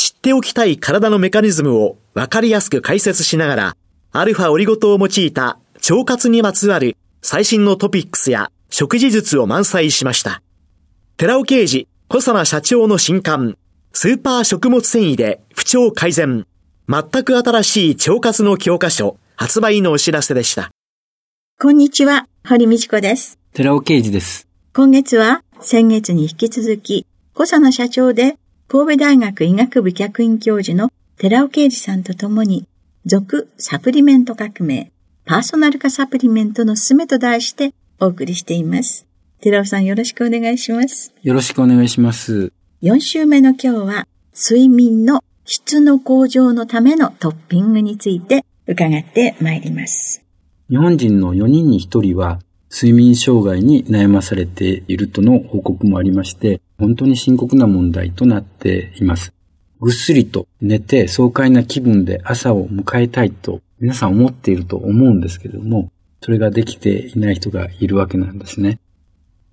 知っておきたい体のメカニズムを分かりやすく解説しながら、アルファオリゴ糖を用いた腸活にまつわる最新のトピックスや食事術を満載しました。寺尾刑事、小佐奈社長の新刊、スーパー食物繊維で不調改善、全く新しい腸活の教科書、発売のお知らせでした。こんにちは、堀道子です。寺尾啓二です。今月は、先月に引き続き、小佐奈社長で、神戸大学医学部客員教授の寺尾啓二さんと共に、続サプリメント革命、パーソナル化サプリメントのすすめと題してお送りしています。寺尾さんよろしくお願いします。よろしくお願いします。4週目の今日は、睡眠の質の向上のためのトッピングについて伺ってまいります。日本人の4人に1人は睡眠障害に悩まされているとの報告もありまして、本当に深刻な問題となっています。ぐっすりと寝て爽快な気分で朝を迎えたいと皆さん思っていると思うんですけれども、それができていない人がいるわけなんですね。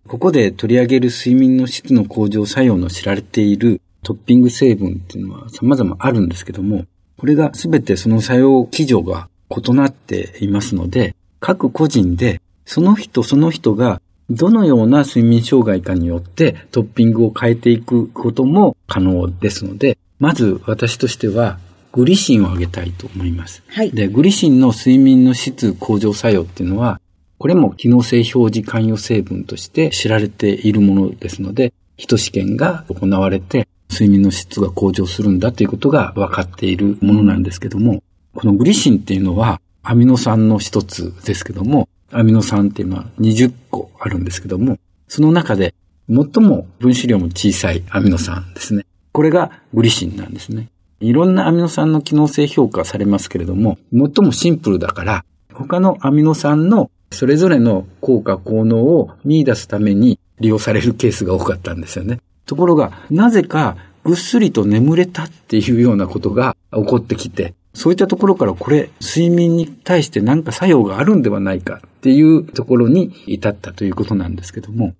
ここで取り上げる睡眠の質の向上作用の知られているトッピング成分っていうのは様々あるんですけども、これが全てその作用基準が異なっていますので、各個人でその人その人がどのような睡眠障害かによってトッピングを変えていくことも可能ですので、まず私としてはグリシンを上げたいと思います。はい。で、グリシンの睡眠の質向上作用っていうのは、これも機能性表示関与成分として知られているものですので、人試験が行われて、睡眠の質が向上するんだということが分かっているものなんですけども、このグリシンっていうのはアミノ酸の一つですけども、アミノ酸っていうのは20個あるんですけども、その中で最も分子量も小さいアミノ酸ですね。これがグリシンなんですね。いろんなアミノ酸の機能性評価されますけれども、最もシンプルだから、他のアミノ酸のそれぞれの効果効能を見出すために利用されるケースが多かったんですよね。ところが、なぜかぐっすりと眠れたっていうようなことが起こってきて、そういったところからこれ、睡眠に対して何か作用があるんではないかっていうところに至ったということなんですけども、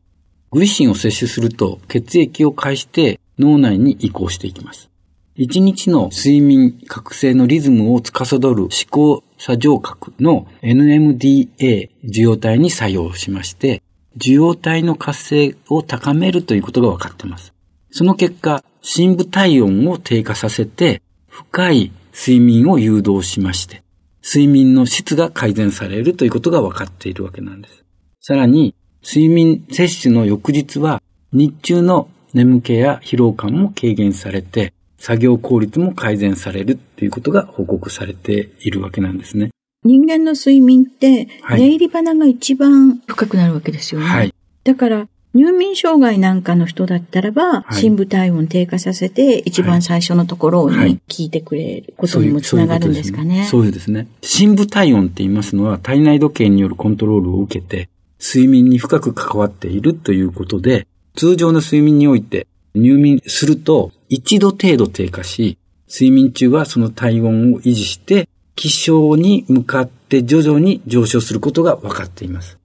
グリシンを摂取すると血液を介して脳内に移行していきます。一日の睡眠覚醒のリズムを司る思考作上核の NMDA 受容体に作用しまして、受容体の活性を高めるということが分かっています。その結果、深部体温を低下させて、深い睡眠を誘導しまして、睡眠の質が改善されるということが分かっているわけなんです。さらに、睡眠摂取の翌日は、日中の眠気や疲労感も軽減されて、作業効率も改善されるっていうことが報告されているわけなんですね。人間の睡眠って、寝入り花が一番深くなるわけですよね。はい。だから、入眠障害なんかの人だったらば、はい、深部体温低下させて、一番最初のところに聞いてくれることにもつながるんですかね。そうですね。深部体温って言いますのは、体内時計によるコントロールを受けて、睡眠に深く関わっているということで、通常の睡眠において入眠すると一度程度低下し、睡眠中はその体温を維持して、気象に向かって徐々に上昇することが分かっています。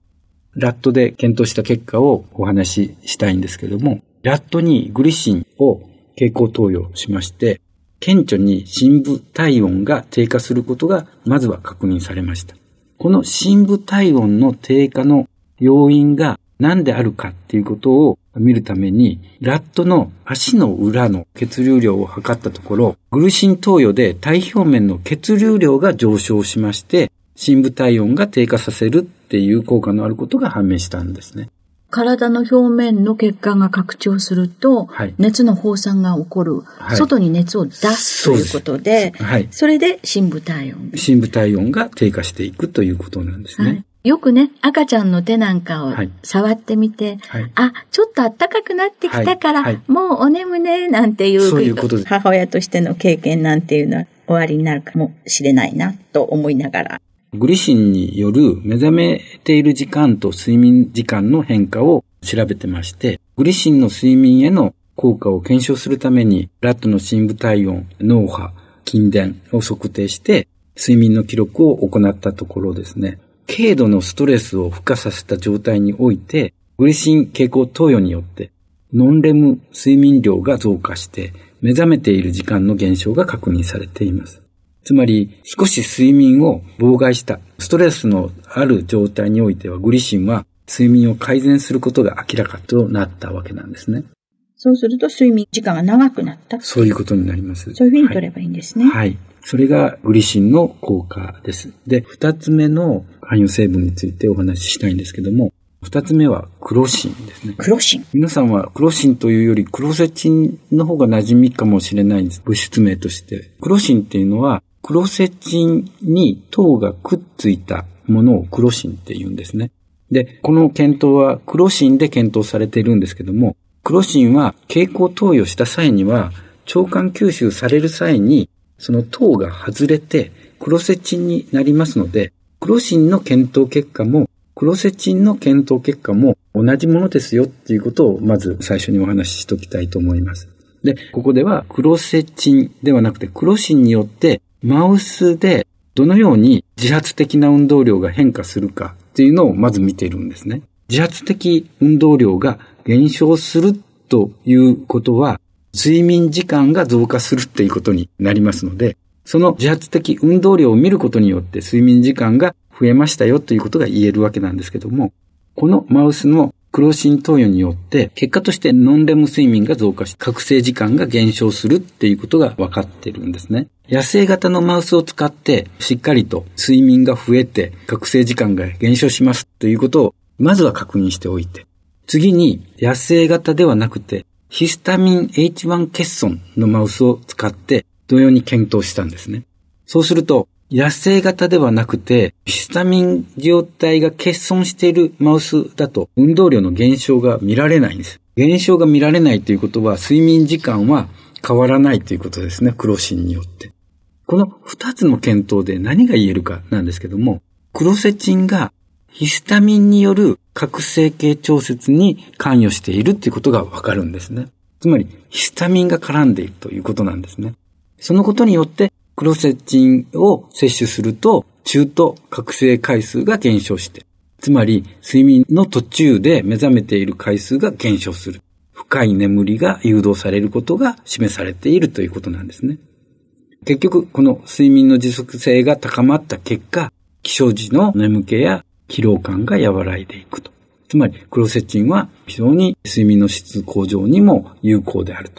ラットで検討した結果をお話ししたいんですけども、ラットにグリシンを経口投与しまして、顕著に深部体温が低下することがまずは確認されました。この深部体温の低下の要因が何であるかっていうことを見るために、ラットの足の裏の血流量を測ったところ、グルシン投与で体表面の血流量が上昇しまして、深部体温が低下させるっていう効果のあることが判明したんですね。体の表面の血管が拡張すると、はい、熱の放散が起こる、はい、外に熱を出すということで、はい、それで深部体温。深部体温が低下していくということなんですね。よくね、赤ちゃんの手なんかを触ってみて、はい、あ、ちょっと暖かくなってきたから、はい。はい、もうお眠ね、なんていう、そういうこと母親としての経験なんていうのは終わりになるかもしれないな、と思いながら。グリシンによる目覚めている時間と睡眠時間の変化を調べてまして、グリシンの睡眠への効果を検証するために、ラットの深部体温、脳波、筋電を測定して、睡眠の記録を行ったところですね、軽度のストレスを付加させた状態において、グリシン蛍光投与によって、ノンレム睡眠量が増加して、目覚めている時間の減少が確認されています。つまり、少し睡眠を妨害した、ストレスのある状態においては、グリシンは睡眠を改善することが明らかとなったわけなんですね。そうすると睡眠時間が長くなったそういうことになります。そういうふうに取ればいいんですね。はい、はいそれがグリシンの効果です。で、二つ目の含有成分についてお話ししたいんですけども、二つ目はクロシンですね。クロシン皆さんはクロシンというよりクロセチンの方が馴染みかもしれないんです。物質名として。クロシンっていうのは、クロセチンに糖がくっついたものをクロシンって言うんですね。で、この検討はクロシンで検討されているんですけども、クロシンは蛍光投与した際には、腸管吸収される際にその糖が外れて、クロセチンになりますので、クロシンの検討結果も、クロセチンの検討結果も同じものですよっていうことをまず最初にお話ししておきたいと思います。で、ここではクロセチンではなくてクロシンによってマウスでどのように自発的な運動量が変化するかっていうのをまず見ているんですね。自発的運動量が減少するということは睡眠時間が増加するっていうことになりますので、その自発的運動量を見ることによって睡眠時間が増えましたよということが言えるわけなんですけども、このマウスのクロシン投与によって、結果としてノンレム睡眠が増加し、覚醒時間が減少するっていうことが分かってるんですね。野生型のマウスを使って、しっかりと睡眠が増えて、覚醒時間が減少しますということを、まずは確認しておいて、次に野生型ではなくて、ヒスタミン H1 欠損のマウスを使って同様に検討したんですね。そうすると、野生型ではなくて、ヒスタミン状態が欠損しているマウスだと運動量の減少が見られないんです。減少が見られないということは睡眠時間は変わらないということですね。クロシンによって。この二つの検討で何が言えるかなんですけども、クロセチンがヒスタミンによる覚醒系調節に関与しているっていうことがわかるんですね。つまり、ヒスタミンが絡んでいるということなんですね。そのことによって、クロセチンを摂取すると、中途覚醒回数が減少して、つまり、睡眠の途中で目覚めている回数が減少する。深い眠りが誘導されることが示されているということなんですね。結局、この睡眠の持続性が高まった結果、起床時の眠気や疲労感が和らいでいくと。つまり、クロセチンは非常に睡眠の質向上にも有効である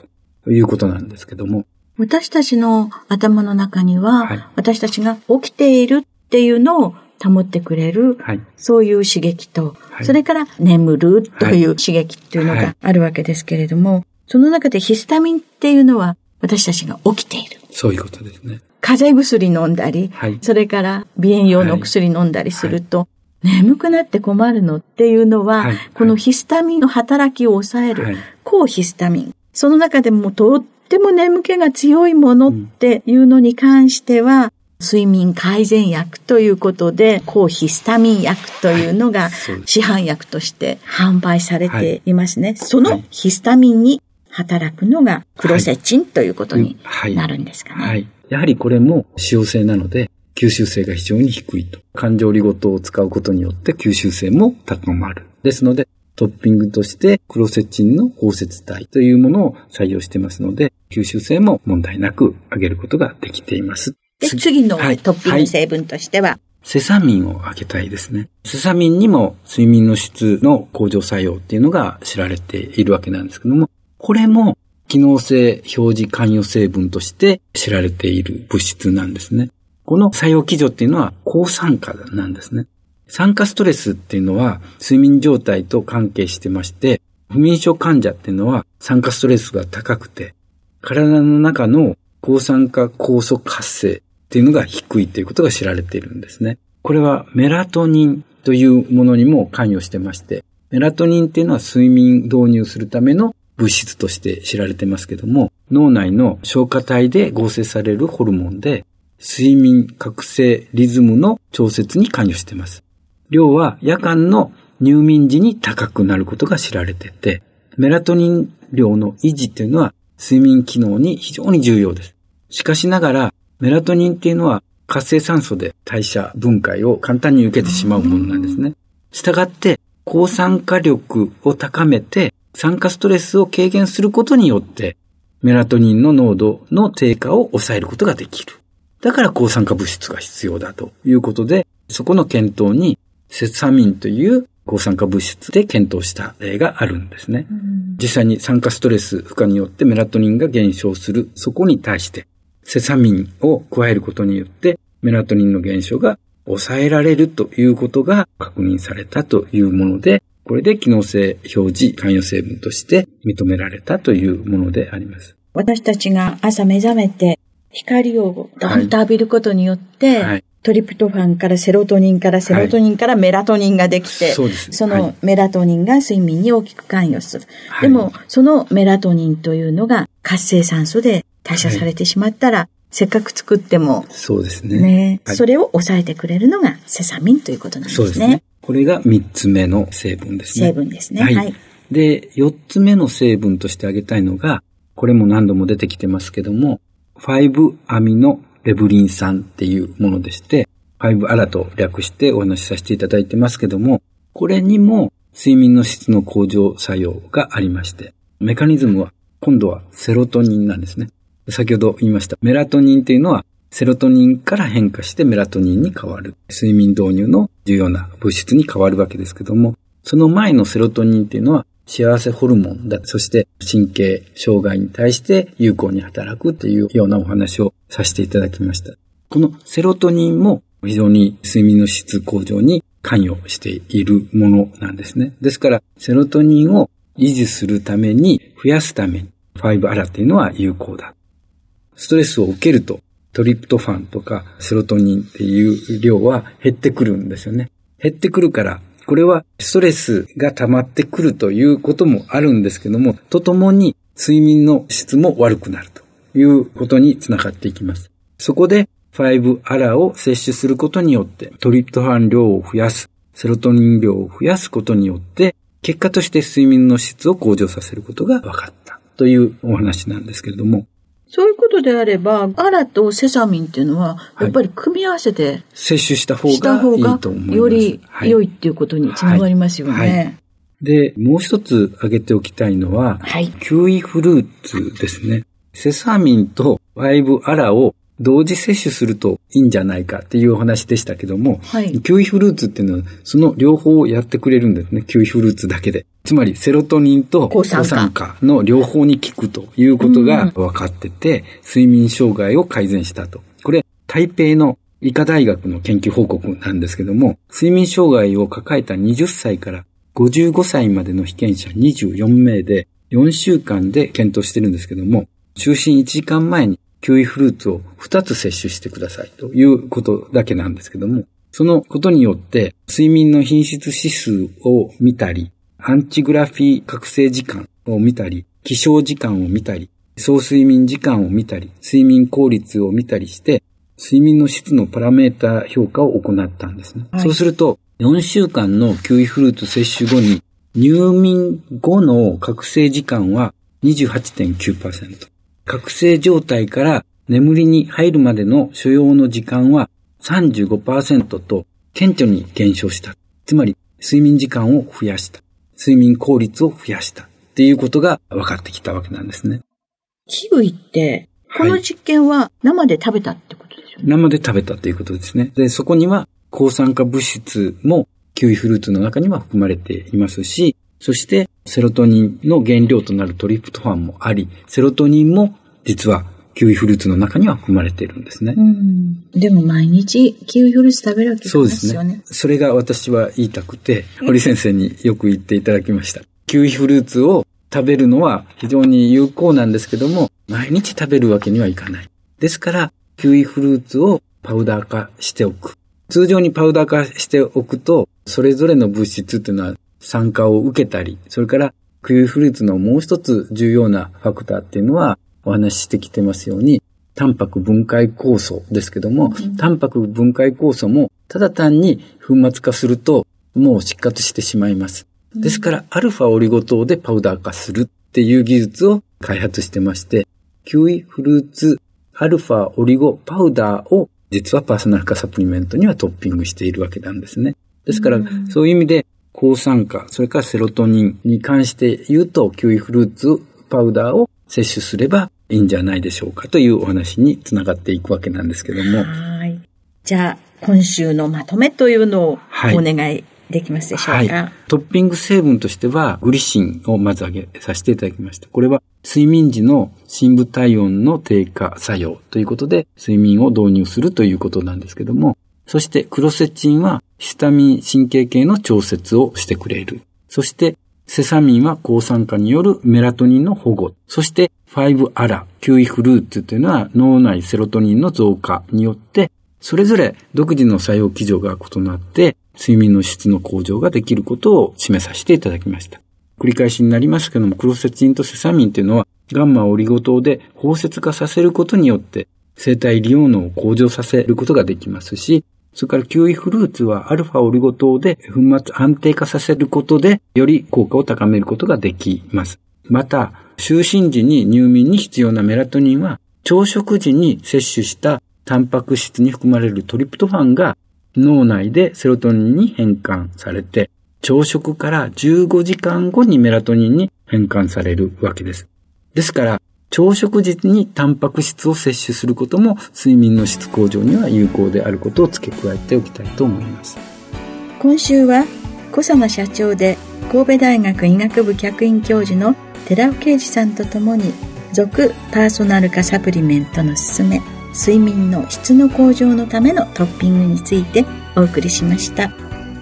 ということなんですけども。私たちの頭の中には、はい、私たちが起きているっていうのを保ってくれる、はい、そういう刺激と、はい、それから眠るという刺激っていうのがあるわけですけれども、その中でヒスタミンっていうのは私たちが起きている。そういうことですね。風邪薬飲んだり、それから鼻炎用の薬飲んだりすると、眠くなって困るのっていうのは、はい、このヒスタミンの働きを抑える、はい、抗ヒスタミン。その中でもとっても眠気が強いものっていうのに関しては、うん睡眠改善薬ということで、抗ヒスタミン薬というのが市販薬として販売されていますね。はい、そのヒスタミンに働くのがクロセチンということになるんですかね。はい、やはりこれも使用性なので、吸収性が非常に低いと。感情理ごとを使うことによって吸収性も高まる。ですので、トッピングとしてクロセチンの包摂体というものを採用してますので、吸収性も問題なく上げることができています。で、次のトッピング成分としては、はいセサミンを上げたいですね。セサミンにも睡眠の質の向上作用っていうのが知られているわけなんですけども、これも機能性表示関与成分として知られている物質なんですね。この作用基準っていうのは抗酸化なんですね。酸化ストレスっていうのは睡眠状態と関係してまして、不眠症患者っていうのは酸化ストレスが高くて、体の中の抗酸化酵素活性っていうのが低いということが知られているんですね。これはメラトニンというものにも関与してまして、メラトニンっていうのは睡眠導入するための物質として知られてますけども、脳内の消化体で合成されるホルモンで、睡眠覚醒リズムの調節に関与してます。量は夜間の入眠時に高くなることが知られてて、メラトニン量の維持っていうのは睡眠機能に非常に重要です。しかしながら、メラトニンっていうのは活性酸素で代謝分解を簡単に受けてしまうものなんですね。したがって、抗酸化力を高めて酸化ストレスを軽減することによって、メラトニンの濃度の低下を抑えることができる。だから抗酸化物質が必要だということで、そこの検討にセサミンという抗酸化物質で検討した例があるんですね。実際に酸化ストレス負荷によってメラトニンが減少する、そこに対してセサミンを加えることによってメラトニンの減少が抑えられるということが確認されたというもので、これで機能性表示関与成分として認められたというものであります。私たちが朝目覚めて光をドンと浴びることによって、はい、トリプトファンからセロトニンからセロトニンからメラトニンができて、はい、そそのメラトニンが睡眠に大きく関与する。はい、でも、そのメラトニンというのが活性酸素で代謝されてしまったら、せっかく作っても、そうですね。ね、それを抑えてくれるのがセサミンということなんですね。そうですね。これが3つ目の成分ですね。成分ですね。はい。はい、で、4つ目の成分として挙げたいのが、これも何度も出てきてますけども、5アミノレブリン酸っていうものでして、5アラと略してお話しさせていただいてますけども、これにも睡眠の質の向上作用がありまして、メカニズムは今度はセロトニンなんですね。先ほど言いましたメラトニンっていうのはセロトニンから変化してメラトニンに変わる。睡眠導入の重要な物質に変わるわけですけども、その前のセロトニンっていうのは幸せホルモンだ。そして神経障害に対して有効に働くというようなお話をさせていただきました。このセロトニンも非常に睡眠の質向上に関与しているものなんですね。ですから、セロトニンを維持するために、増やすために、5アラっていうのは有効だ。ストレスを受けるとトリプトファンとかセロトニンっていう量は減ってくるんですよね。減ってくるから、これはストレスが溜まってくるということもあるんですけども、とともに睡眠の質も悪くなるということにつながっていきます。そこで5アラを摂取することによってトリプトファン量を増やす、セロトニン量を増やすことによって、結果として睡眠の質を向上させることが分かったというお話なんですけれども、そういうことであれば、アラとセサミンっていうのは、やっぱり組み合わせて、摂取した方がいいと思います。より良いっていうことにつながりますよね。はいはい、で、もう一つ挙げておきたいのは、はい、キウイフルーツですね。セサミンとワイブアラを同時摂取するといいんじゃないかっていうお話でしたけども、はい、キウイフルーツっていうのはその両方をやってくれるんですね。キウイフルーツだけで。つまりセロトニンと抗酸化の両方に効くということが分かってて、睡眠障害を改善したと。これ、台北の医科大学の研究報告なんですけども、睡眠障害を抱えた20歳から55歳までの被験者24名で4週間で検討してるんですけども、就寝1時間前にキウイフルーツを2つ摂取してくださいということだけなんですけども、そのことによって睡眠の品質指数を見たり、アンチグラフィー覚醒時間を見たり、起床時間を見たり、総睡眠時間を見たり、睡眠効率を見たりして、睡眠の質のパラメータ評価を行ったんですね。はい、そうすると、4週間のキウイフルーツ摂取後に、入眠後の覚醒時間は28.9%。覚醒状態から眠りに入るまでの所要の時間は35%と顕著に減少した。つまり、睡眠時間を増やした。睡眠効率を増やしたっていうことが分かってきたわけなんですね。キウイって、この実験は生で食べたってことですよね、生で食べたっていうことですね。で、そこには抗酸化物質もキウイフルーツの中には含まれていますし、そしてセロトニンの原料となるトリプトファンもあり、セロトニンも実はキウイフルーツの中には含まれているんですね。うん。でも毎日キウイフルーツ食べるわけですよね。そうですね。それが私は言いたくて、堀先生によく言っていただきました。キウイフルーツを食べるのは非常に有効なんですけども、毎日食べるわけにはいかない。ですから、キウイフルーツをパウダー化しておく。通常にパウダー化しておくと、それぞれの物質っていうのは酸化を受けたり、それからキウイフルーツのもう一つ重要なファクターっていうのは、お話ししてきてますように、タンパク分解酵素ですけども、うん、タンパク分解酵素もただ単に粉末化するともう失活してしまいます。ですから、アルファオリゴ糖でパウダー化するっていう技術を開発してまして、キウイフルーツアルファオリゴパウダーを実はパーソナル化サプリメントにはトッピングしているわけなんですね。ですから、そういう意味で抗酸化、それからセロトニンに関して言うと、キウイフルーツパウダーを摂取すればいいんじゃないでしょうかというお話につながっていくわけなんですけども。はい。じゃあ、今週のまとめというのをお願いできますでしょうか、はい、トッピング成分としては、グリシンをまず挙げさせていただきました。これは睡眠時の深部体温の低下作用ということで、睡眠を導入するということなんですけども、そしてクロセチンはヒスタミン神経系の調節をしてくれる。そしてセサミンは抗酸化によるメラトニンの保護。そして5アラ、キウイフルーツというのは脳内セロトニンの増加によって、それぞれ独自の作用基準が異なって、睡眠の質の向上ができることを示させていただきました。繰り返しになりますけども、クロセチンとセサミンというのは、ガンマオリゴ糖で包摂化させることによって、生体利用能を向上させることができますし、それからキウイフルーツはアルファオリゴ糖で粉末安定化させることで、より効果を高めることができます。また、就寝時に入眠に必要なメラトニンは、朝食時に摂取したタンパク質に含まれるトリプトファンが脳内でセロトニンに変換されて、朝食から15時間後にメラトニンに変換されるわけです。ですから、朝食時にタンパク質を摂取することも睡眠の質向上には有効であることを付け加えておきたいと思います。今週は小佐野社長で神戸大学医学部客員教授の寺尾啓二さんとともに続パーソナル化サプリメントの勧め睡眠の質の向上のためのトッピングについてお送りしました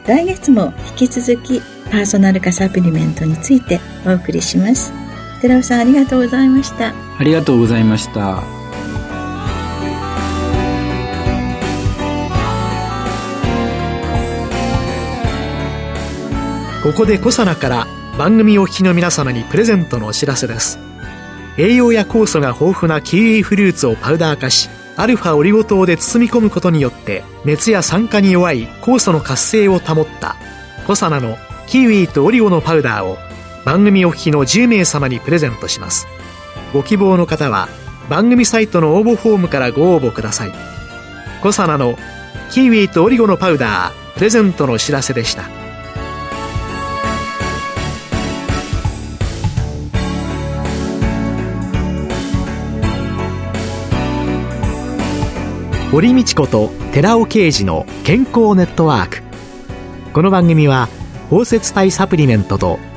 来月も引き続きパーソナル化サプリメントについてお送りします寺尾さんありがとうございました。ありがとうございました。ここでコサナから番組お聞きの皆様にプレゼントのお知らせです。栄養や酵素が豊富なキウイフルーツをパウダー化しアルファオリゴ糖で包み込むことによって熱や酸化に弱い酵素の活性を保ったコサナのキウイとオリゴのパウダーを番組お聞きの10名様にプレゼントします。ご希望の方は番組サイトの応募フォームからご応募ください。コサナのキウイとオリゴのパウダープレゼントのお知らせでした。堀道子と寺尾啓二の健康ネットワーク。この番組は包摂体サプリメントと